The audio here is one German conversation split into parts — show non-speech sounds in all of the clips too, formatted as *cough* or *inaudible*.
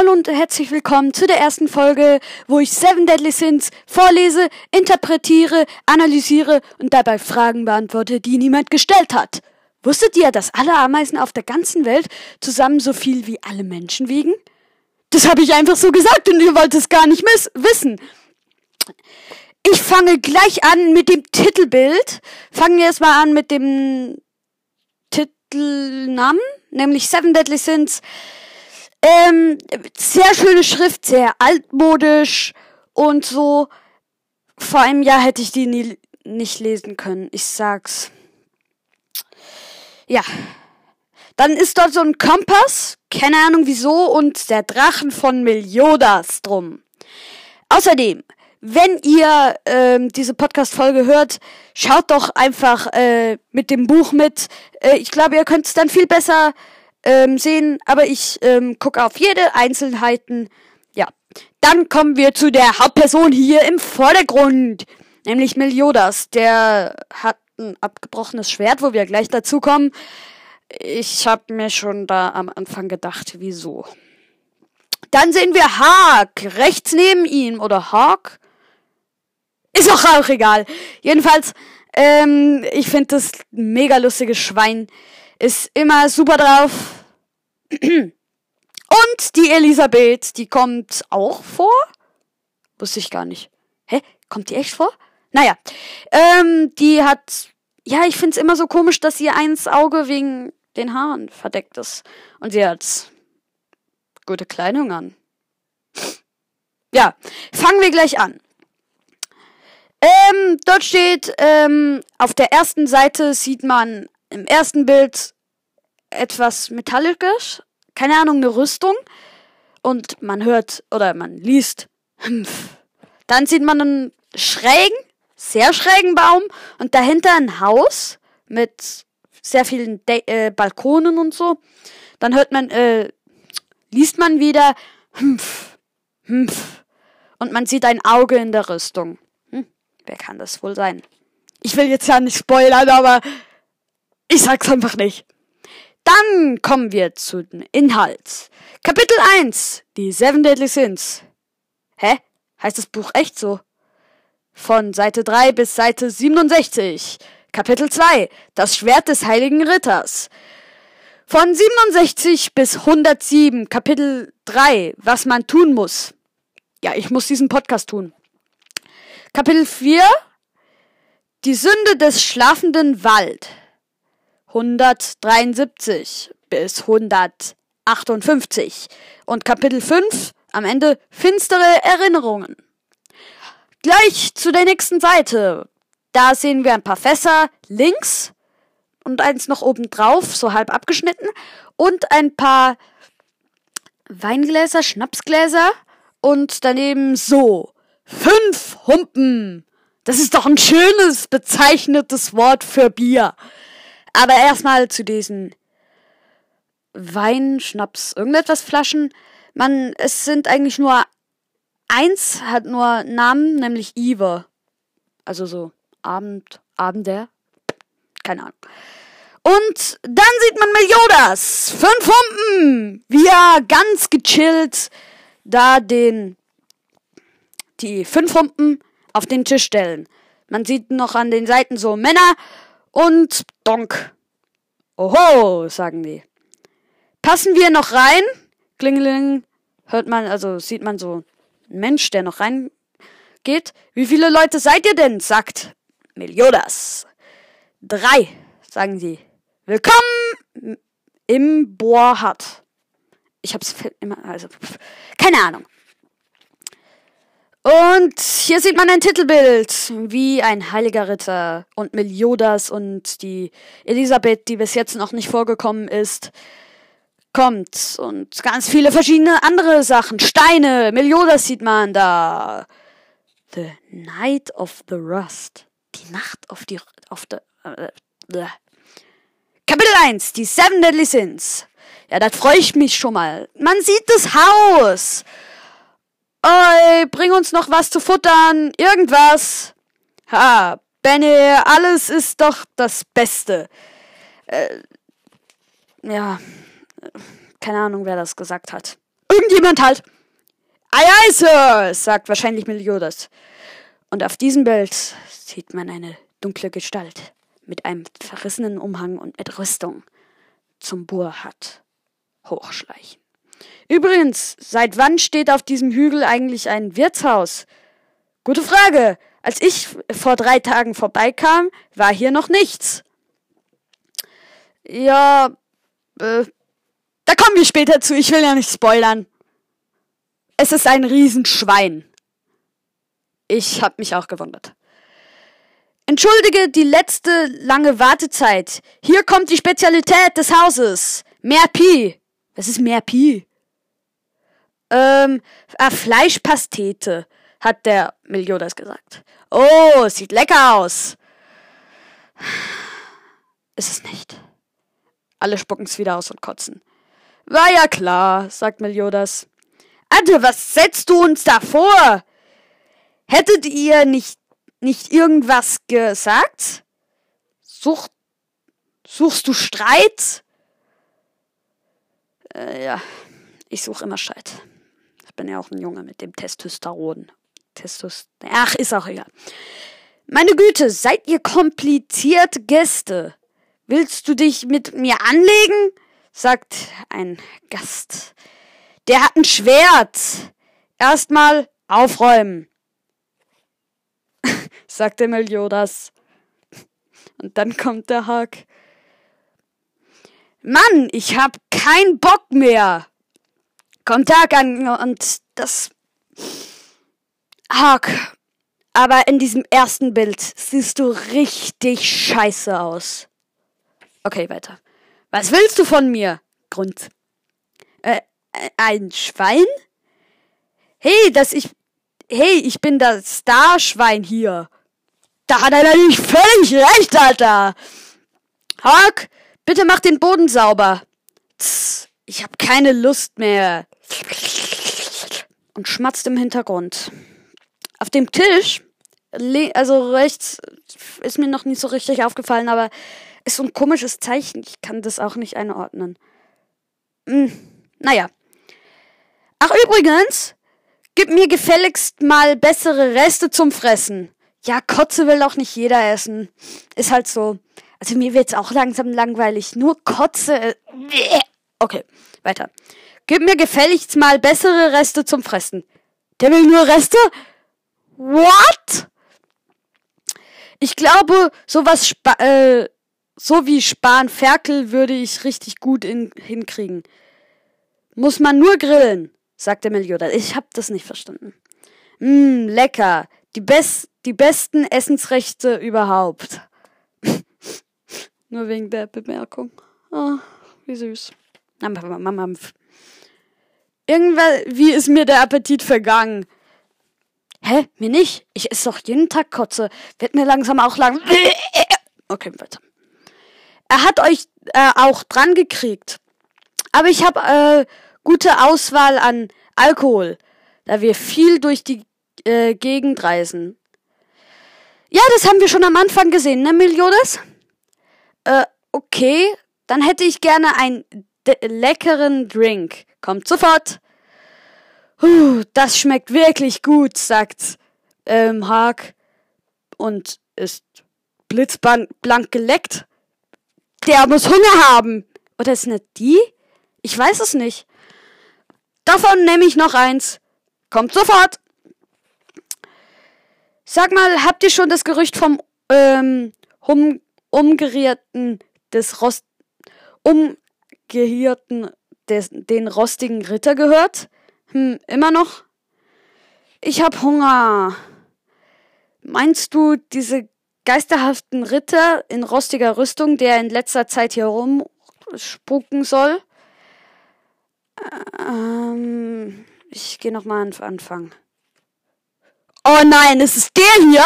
Hallo und herzlich willkommen zu der ersten Folge, wo ich Seven Deadly Sins vorlese, interpretiere, analysiere und dabei Fragen beantworte, die niemand gestellt hat. Wusstet ihr, dass alle Ameisen auf der ganzen Welt zusammen so viel wie alle Menschen wiegen? Das habe ich einfach so gesagt und ihr wollt es gar nicht wissen. Ich fange gleich an mit dem Titelbild. Fangen wir erstmal an mit dem Titelnamen, nämlich Seven Deadly Sins. Ähm, sehr schöne Schrift, sehr altmodisch und so. Vor einem Jahr hätte ich die nie, nicht lesen können. Ich sag's. Ja. Dann ist dort so ein Kompass, keine Ahnung wieso, und der Drachen von Meliodas drum. Außerdem, wenn ihr ähm, diese Podcast-Folge hört, schaut doch einfach äh, mit dem Buch mit. Äh, ich glaube, ihr könnt es dann viel besser ähm, sehen, aber ich ähm, gucke auf jede Einzelheiten. Ja. Dann kommen wir zu der Hauptperson hier im Vordergrund, nämlich Meliodas. Der hat ein abgebrochenes Schwert, wo wir gleich dazu kommen. Ich habe mir schon da am Anfang gedacht, wieso. Dann sehen wir Hark rechts neben ihm oder Hawk. Ist auch, auch egal. Jedenfalls, ähm, ich finde das mega lustige Schwein ist immer super drauf. Und die Elisabeth, die kommt auch vor? Wusste ich gar nicht. Hä? Kommt die echt vor? Naja, ähm, die hat, ja, ich find's immer so komisch, dass ihr eins Auge wegen den Haaren verdeckt ist. Und sie hat gute Kleidung an. Ja, fangen wir gleich an. Ähm, dort steht, ähm, auf der ersten Seite sieht man im ersten Bild etwas Metallisches, keine Ahnung, eine Rüstung. Und man hört oder man liest. Dann sieht man einen schrägen, sehr schrägen Baum und dahinter ein Haus mit sehr vielen De äh, Balkonen und so. Dann hört man, äh, liest man wieder und man sieht ein Auge in der Rüstung. Hm, wer kann das wohl sein? Ich will jetzt ja nicht spoilern, aber ich sag's einfach nicht. Dann kommen wir zu den Inhalt. Kapitel 1. Die Seven Deadly Sins. Hä? Heißt das Buch echt so? Von Seite 3 bis Seite 67. Kapitel 2. Das Schwert des Heiligen Ritters. Von 67 bis 107. Kapitel 3. Was man tun muss. Ja, ich muss diesen Podcast tun. Kapitel 4. Die Sünde des schlafenden Wald. 173 bis 158 und Kapitel 5 am Ende finstere Erinnerungen. Gleich zu der nächsten Seite. Da sehen wir ein paar Fässer links und eins noch oben drauf, so halb abgeschnitten und ein paar Weingläser, Schnapsgläser und daneben so fünf Humpen. Das ist doch ein schönes bezeichnetes Wort für Bier. Aber erstmal zu diesen Wein, Schnaps, irgendetwas Flaschen. Man, es sind eigentlich nur eins hat nur Namen, nämlich Eve. Also so Abend, Abender. Keine Ahnung. Und dann sieht man Meliodas. Fünf Humpen. Wie er ganz gechillt da den, die fünf Humpen auf den Tisch stellen. Man sieht noch an den Seiten so Männer und Donk. Oho, sagen die. Passen wir noch rein? Klingeling. Hört man, also sieht man so einen Mensch, der noch reingeht. Wie viele Leute seid ihr denn? sagt Meliodas. Drei, sagen sie. Willkommen im Bohrhut. Ich hab's immer, also, keine Ahnung. Und hier sieht man ein Titelbild, wie ein heiliger Ritter und Meliodas und die Elisabeth, die bis jetzt noch nicht vorgekommen ist, kommt. Und ganz viele verschiedene andere Sachen. Steine, Meliodas sieht man da. The Night of the Rust. Die Nacht auf die, auf der, äh, Kapitel 1, die Seven Deadly Sins. Ja, da freue ich mich schon mal. Man sieht das Haus. Oi, bring uns noch was zu futtern, irgendwas. Ha, Benny, alles ist doch das Beste. Äh, ja, keine Ahnung, wer das gesagt hat. irgendjemand halt. Ei, ei, Sir, sagt wahrscheinlich Meliodas. Und auf diesem Bild sieht man eine dunkle Gestalt mit einem verrissenen Umhang und mit Rüstung zum Burhat hochschleichen. Übrigens, seit wann steht auf diesem Hügel eigentlich ein Wirtshaus? Gute Frage. Als ich vor drei Tagen vorbeikam, war hier noch nichts. Ja, äh, da kommen wir später zu. Ich will ja nicht spoilern. Es ist ein Riesenschwein. Ich hab mich auch gewundert. Entschuldige die letzte lange Wartezeit. Hier kommt die Spezialität des Hauses. Mehr Pi. Was ist mehr Pi? Ähm, ah, Fleischpastete, hat der Meliodas gesagt. Oh, sieht lecker aus. Ist es nicht. Alle spucken's wieder aus und kotzen. War ja klar, sagt Meliodas. Ante, was setzt du uns da vor? Hättet ihr nicht, nicht irgendwas gesagt? Such, suchst du Streit? Äh, ja, ich suche immer Streit. Bin ja auch ein Junge mit dem Testosteron. Testos. Ach, ist auch egal. Meine Güte, seid ihr komplizierte Gäste? Willst du dich mit mir anlegen? sagt ein Gast. Der hat ein Schwert. Erstmal aufräumen, *laughs* sagte Meliodas. Und dann kommt der Hack. Mann, ich hab keinen Bock mehr. Kommt Tag an und das. Hack. Aber in diesem ersten Bild siehst du richtig scheiße aus. Okay, weiter. Was willst du von mir? Grund. Äh, ein Schwein? Hey, dass ich. Hey, ich bin das Starschwein hier. Da hat er natürlich völlig recht, Alter. Hawk, bitte mach den Boden sauber. Ich hab keine Lust mehr. Und schmatzt im Hintergrund. Auf dem Tisch, also rechts, ist mir noch nicht so richtig aufgefallen, aber ist so ein komisches Zeichen. Ich kann das auch nicht einordnen. Hm, naja. Ach, übrigens, gib mir gefälligst mal bessere Reste zum Fressen. Ja, Kotze will auch nicht jeder essen. Ist halt so. Also mir wird's auch langsam langweilig. Nur Kotze. Äh, okay, weiter. Gib mir gefälligst mal bessere Reste zum Fressen. Der will nur Reste? What? Ich glaube, sowas Spa äh, so wie Spanferkel würde ich richtig gut in hinkriegen. Muss man nur grillen sagte Meliodas. Ich hab das nicht verstanden. Mmm, lecker. Die, best, die besten Essensrechte überhaupt. *laughs* Nur wegen der Bemerkung. Oh, wie süß. Irgendwann, wie ist mir der Appetit vergangen? Hä? Mir nicht? Ich esse doch jeden Tag Kotze. Wird mir langsam auch lang. *laughs* Okay, weiter. Er hat euch äh, auch dran gekriegt. Aber ich habe äh, gute Auswahl an Alkohol, da wir viel durch die äh, Gegend reisen. Ja, das haben wir schon am Anfang gesehen, ne, Meliodas? Äh, okay, dann hätte ich gerne einen leckeren Drink. Kommt sofort. Puh, das schmeckt wirklich gut, sagt ähm, Haag und ist blitzblank geleckt. Der muss Hunger haben. Oder ist nicht die? Ich weiß es nicht. Davon nehme ich noch eins. Kommt sofort. Sag mal, habt ihr schon das Gerücht vom ähm, um, umgerierten des Rost umgehirten des, den rostigen Ritter gehört? Hm, immer noch? Ich hab Hunger. Meinst du diese geisterhaften Ritter in rostiger Rüstung, der in letzter Zeit hier rumspuken soll? Ähm, ich gehe nochmal an Anfang. Oh nein, ist es der hier?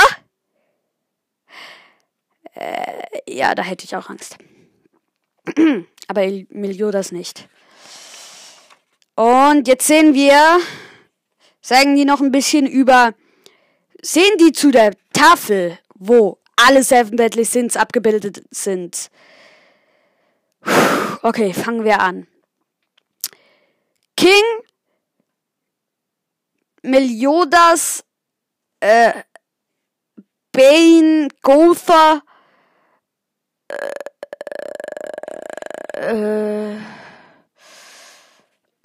Äh, ja, da hätte ich auch Angst. *clears throat* Aber Meliodas nicht. Und jetzt sehen wir, sagen die noch ein bisschen über, sehen die zu der Tafel, wo alle Seven Deadly Sins abgebildet sind. Okay, fangen wir an. King Meliodas, äh, Bane, Gotha, äh,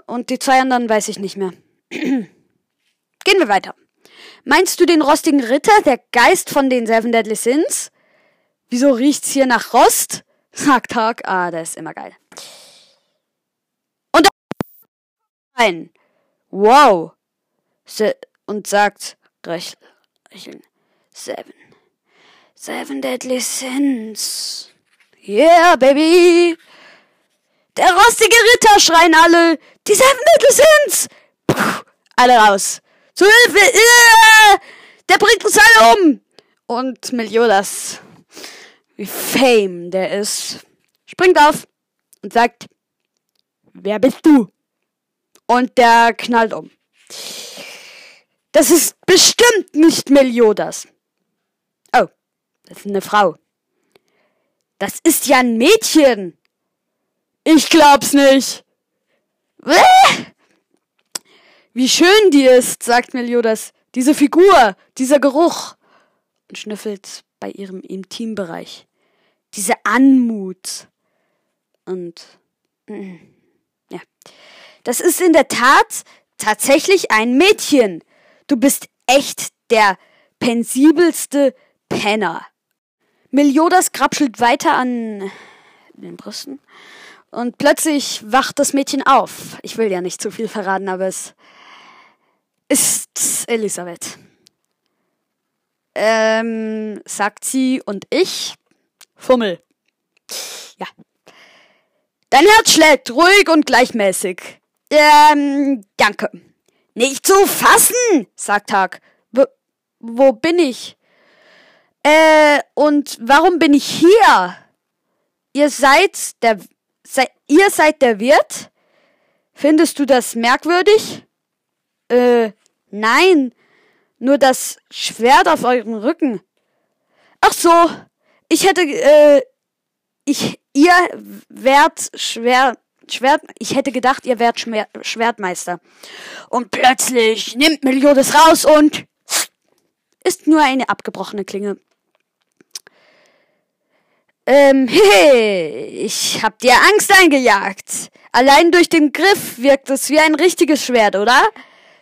und die zwei anderen weiß ich nicht mehr. *clears throat* Gehen wir weiter. Meinst du den rostigen Ritter, der Geist von den Seven Deadly Sins? Wieso riecht's hier nach Rost? Sagt Hawk. Ah, der ist immer geil. Und ein. Wow. Und sagt Recheln. Seven. Seven Deadly Sins. Yeah, baby. Der rostige Ritter schreien alle. Die Seven Deadly Sins. Puh, alle raus. Zu Hilfe! Der bringt uns alle um! Und Meliodas, wie Fame der ist, springt auf und sagt, wer bist du? Und der knallt um. Das ist bestimmt nicht Meliodas. Oh, das ist eine Frau. Das ist ja ein Mädchen. Ich glaub's nicht. Wie schön die ist, sagt Meliodas. Diese Figur, dieser Geruch. Und schnüffelt bei ihrem Intimbereich. Diese Anmut. Und mm, ja. Das ist in der Tat tatsächlich ein Mädchen. Du bist echt der pensibelste Penner. Meliodas krapschelt weiter an den Brüsten. Und plötzlich wacht das Mädchen auf. Ich will ja nicht zu viel verraten, aber es ist Elisabeth. Ähm, sagt sie und ich, Fummel. Ja. Dein Herz schlägt ruhig und gleichmäßig. Ähm, danke. Nicht zu fassen, sagt Hag. Wo, wo bin ich? Äh, und warum bin ich hier? Ihr seid der, se, ihr seid der Wirt? Findest du das merkwürdig? Äh, Nein, nur das Schwert auf eurem Rücken. Ach so, ich hätte, äh, ich, ihr wärt Schwert, Schwert, ich hätte gedacht, ihr wärt Schmer Schwertmeister. Und plötzlich nimmt Meliodas raus und ist nur eine abgebrochene Klinge. Ähm, hehe, ich hab dir Angst eingejagt. Allein durch den Griff wirkt es wie ein richtiges Schwert, oder?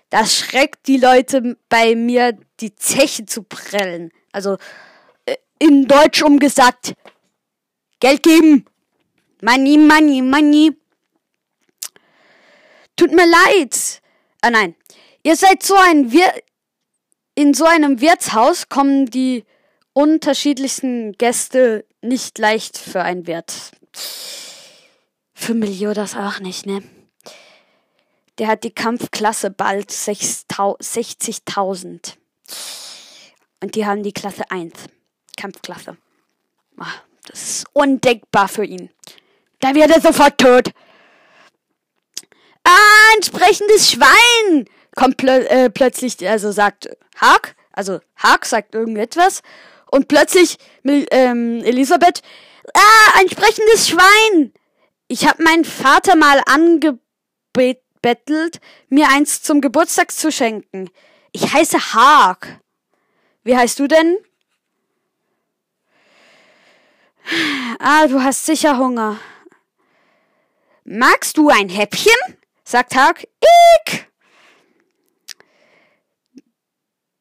Das schreckt die Leute bei mir, die Zeche zu prellen. Also äh, in Deutsch umgesagt, Geld geben. Money, money, money. Tut mir leid. Ah nein, ihr seid so ein Wir in so einem Wirtshaus kommen die unterschiedlichsten Gäste nicht leicht für ein Wirt. Für Meliodas auch nicht, ne? Der hat die Kampfklasse bald 60.000. Und die haben die Klasse 1. Kampfklasse. Ach, das ist undenkbar für ihn. Da wird er sofort tot. Ah, ein sprechendes Schwein! Kommt plö äh, plötzlich, also sagt Hark, also Hark sagt irgendetwas. Und plötzlich ähm, Elisabeth, ah, ein sprechendes Schwein! Ich hab meinen Vater mal angebeten bettelt, mir eins zum Geburtstag zu schenken. Ich heiße Haag. Wie heißt du denn? Ah, du hast sicher Hunger. Magst du ein Häppchen? sagt Haag. Ich.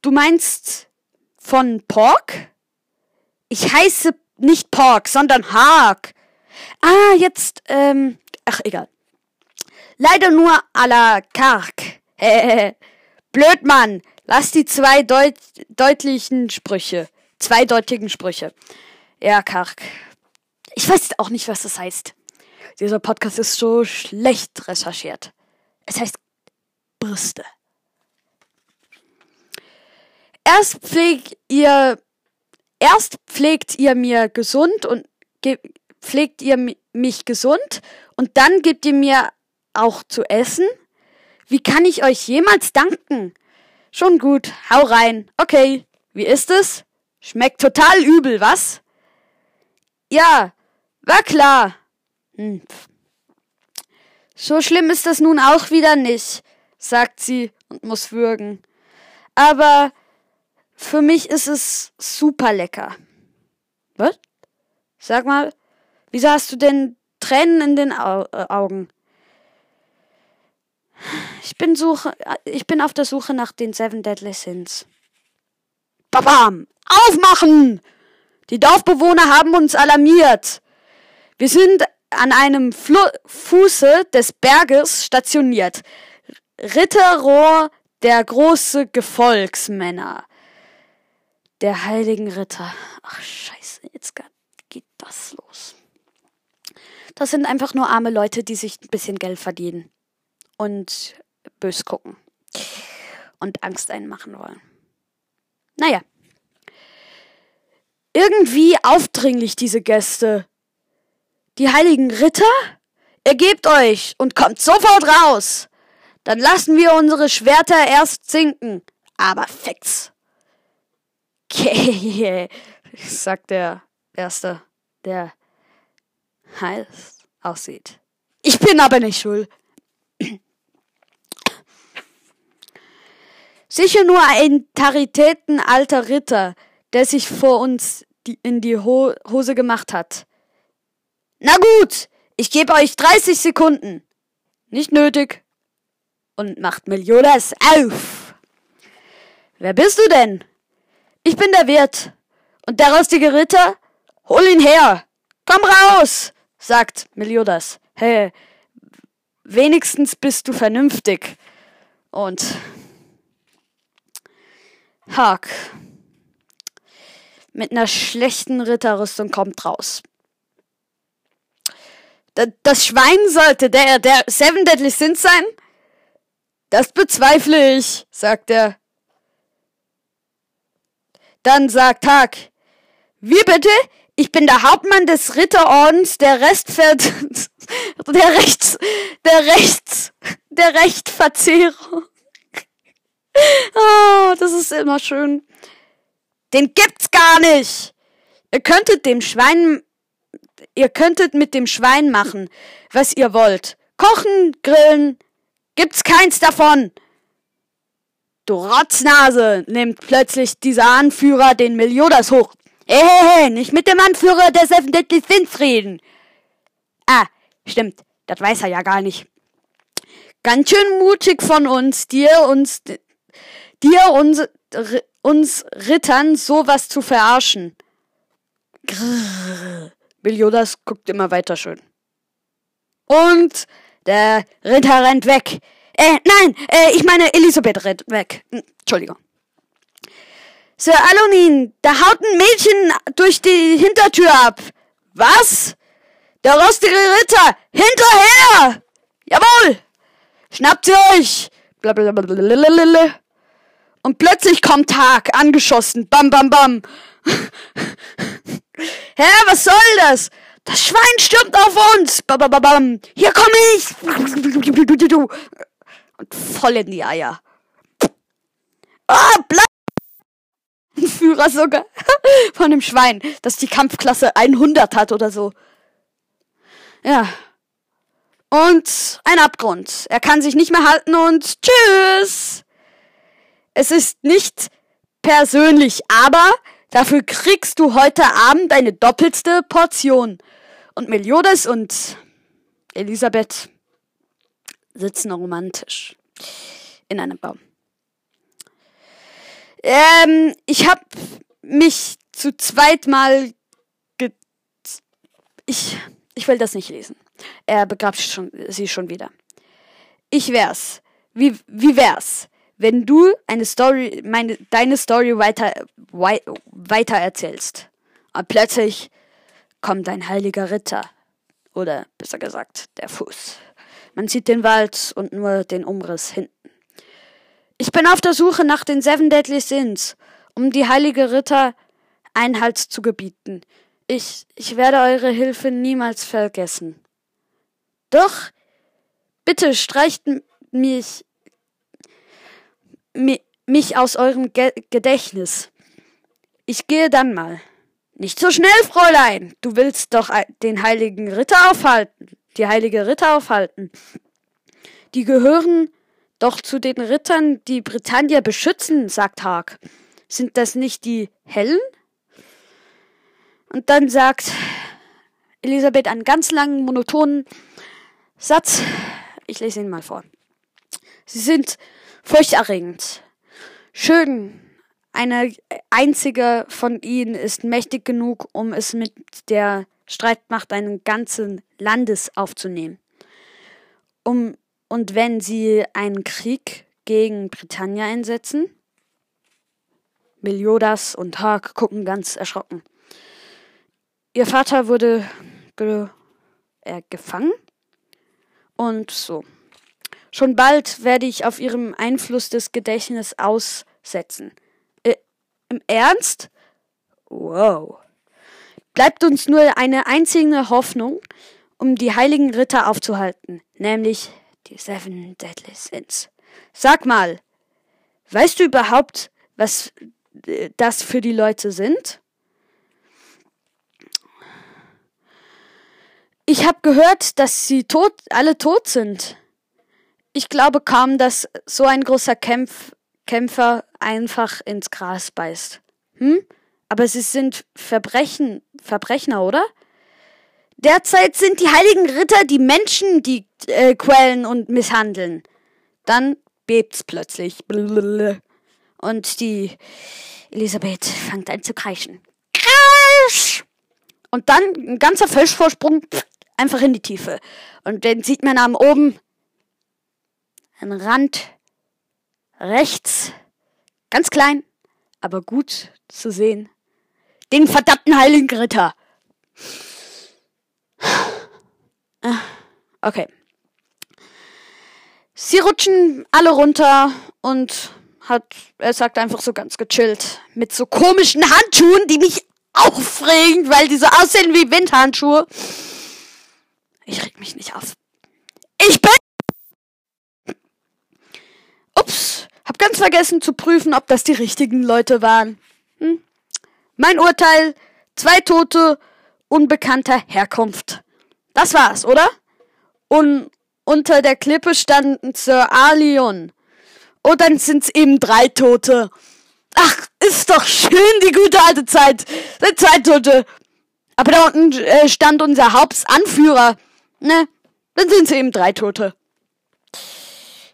Du meinst von Pork? Ich heiße nicht Pork, sondern Haag. Ah, jetzt, ähm, ach, egal. Leider nur à la Kark. *laughs* Blöd, Mann. Lass die zwei deut deutlichen Sprüche. Zweideutigen Sprüche. Ja, Kark. Ich weiß auch nicht, was das heißt. Dieser Podcast ist so schlecht recherchiert. Es heißt Brüste. Erst pflegt ihr, erst pflegt ihr mir gesund und pflegt ihr mich gesund und dann gebt ihr mir auch zu essen? Wie kann ich euch jemals danken? Schon gut, hau rein. Okay, wie ist es? Schmeckt total übel, was? Ja, war klar. Hm. So schlimm ist das nun auch wieder nicht, sagt sie und muss würgen. Aber für mich ist es super lecker. Was? Sag mal, wieso hast du denn Tränen in den Au äh, Augen? Ich bin suche, ich bin auf der Suche nach den Seven Deadly Sins. Babam! Aufmachen! Die Dorfbewohner haben uns alarmiert. Wir sind an einem Flu Fuße des Berges stationiert. Ritterrohr der große Gefolgsmänner. Der heiligen Ritter. Ach scheiße, jetzt geht das los. Das sind einfach nur arme Leute, die sich ein bisschen Geld verdienen. Und bös gucken. Und Angst einmachen wollen. Naja. Irgendwie aufdringlich, diese Gäste. Die heiligen Ritter? Ergebt euch und kommt sofort raus. Dann lassen wir unsere Schwerter erst sinken. Aber fix. Okay, *laughs* sagt der Erste, der heiß aussieht. Ich bin aber nicht schuld. Sicher nur ein taritätenalter Ritter, der sich vor uns die, in die Ho Hose gemacht hat. Na gut, ich gebe euch 30 Sekunden. Nicht nötig. Und macht Meliodas auf. Wer bist du denn? Ich bin der Wirt. Und der rostige Ritter? Hol ihn her. Komm raus, sagt Meliodas. Hey, wenigstens bist du vernünftig. Und Haag mit einer schlechten Ritterrüstung kommt raus. Das Schwein sollte der, der Seven Deadly Sins sein? Das bezweifle ich, sagt er. Dann sagt Haag, wie bitte? Ich bin der Hauptmann des Ritterordens der Restver *laughs* der Rechts der Rechts der Rechtverzehrung. *laughs* Oh, das ist immer schön. Den gibt's gar nicht. Ihr könntet dem Schwein Ihr könntet mit dem Schwein machen, was ihr wollt. Kochen, grillen, gibt's keins davon. Du Rotznase, nimmt plötzlich dieser Anführer den Meliodas hoch. Hey, nicht mit dem Anführer Seven Deadly Sins reden. Ah, stimmt, das weiß er ja gar nicht. Ganz schön mutig von uns, dir uns, dir uns, uns Rittern sowas zu verarschen. Grrr. Meliodas guckt immer weiter schön. Und der Ritter rennt weg. Äh, nein, äh, ich meine, Elisabeth rennt weg. Entschuldigung. Sir Alonin, da haut ein Mädchen durch die Hintertür ab. Was? Der rostige Ritter! Hinterher! Jawohl! Schnappt sie euch! Blablabla. Und plötzlich kommt Tag, angeschossen. Bam, bam, bam. *laughs* Hä, was soll das? Das Schwein stürmt auf uns! Babababam. Hier komme ich! Und voll in die Eier. Ah, bleib! Führer sogar *laughs* von dem Schwein, das die Kampfklasse 100 hat oder so. Ja. Und ein Abgrund. Er kann sich nicht mehr halten und tschüss! Es ist nicht persönlich, aber Dafür kriegst du heute Abend eine doppelte Portion. Und Meliodas und Elisabeth sitzen romantisch in einem Baum. Ähm, ich hab mich zu zweit mal ge ich ich will das nicht lesen. Er begrabt schon, sie schon wieder. Ich wär's. Wie wie wär's? wenn du eine Story, meine, deine Story weiter, wei weiter erzählst. Und plötzlich kommt ein heiliger Ritter. Oder besser gesagt, der Fuß. Man sieht den Wald und nur den Umriss hinten. Ich bin auf der Suche nach den Seven Deadly Sins, um die heilige Ritter Einhalt zu gebieten. Ich, ich werde eure Hilfe niemals vergessen. Doch, bitte streicht mich mich aus eurem Ge Gedächtnis. Ich gehe dann mal. Nicht so schnell, Fräulein. Du willst doch den heiligen Ritter aufhalten, die heilige Ritter aufhalten. Die gehören Doch zu den Rittern, die Britannia beschützen, sagt Hark. Sind das nicht die Hellen? Und dann sagt Elisabeth einen ganz langen, monotonen Satz. Ich lese ihn mal vor. Sie sind furchterregend. Schön. Eine einzige von ihnen ist mächtig genug, um es mit der Streitmacht eines ganzen Landes aufzunehmen. Um, und wenn sie einen Krieg gegen Britannia einsetzen? Meliodas und Hark gucken ganz erschrocken. Ihr Vater wurde ge äh, gefangen und so. Schon bald werde ich auf ihrem Einfluss des Gedächtnisses aussetzen. Äh, Im Ernst? Wow. Bleibt uns nur eine einzige Hoffnung, um die heiligen Ritter aufzuhalten, nämlich die Seven Deadly Sins. Sag mal, weißt du überhaupt, was äh, das für die Leute sind? Ich habe gehört, dass sie tot, alle tot sind. Ich glaube kaum, dass so ein großer Kämpf, Kämpfer einfach ins Gras beißt. Hm? Aber sie sind Verbrechen, Verbrecher, oder? Derzeit sind die heiligen Ritter die Menschen, die äh, quälen und misshandeln. Dann bebt's plötzlich. Und die Elisabeth fängt an zu kreischen. Kreisch! Und dann ein ganzer Fischvorsprung einfach in die Tiefe. Und dann sieht man am oben einen Rand rechts, ganz klein, aber gut zu sehen. Den verdammten heiligen Ritter. Ah, okay. Sie rutschen alle runter und hat, er sagt einfach so ganz gechillt, mit so komischen Handschuhen, die mich aufregen, weil die so aussehen wie Windhandschuhe. Ich reg mich nicht auf. Ich bin. Ups, hab ganz vergessen zu prüfen, ob das die richtigen Leute waren. Mein Urteil: zwei Tote unbekannter Herkunft. Das war's, oder? Und unter der Klippe standen Sir Alion. Oh, dann sind's eben drei Tote. Ach, ist doch schön, die gute alte Zeit. Sind zwei Tote. Aber da unten äh, stand unser Hauptanführer. Ne, dann sind sie eben drei Tote.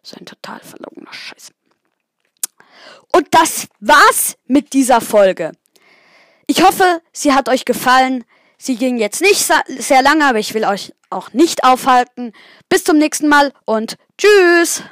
So ein total verlogener Scheiß. Und das war's mit dieser Folge. Ich hoffe, sie hat euch gefallen. Sie ging jetzt nicht sehr lange, aber ich will euch auch nicht aufhalten. Bis zum nächsten Mal und tschüss.